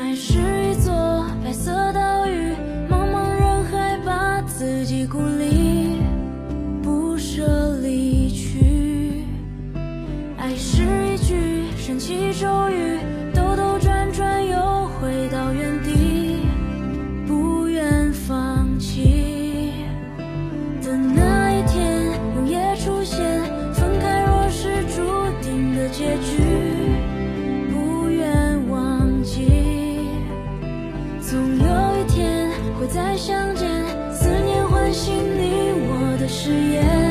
爱是一座白色岛屿茫茫人海把自己孤立不舍离去。爱是一句神奇咒语总有一天会再相见思念唤醒你我的誓言。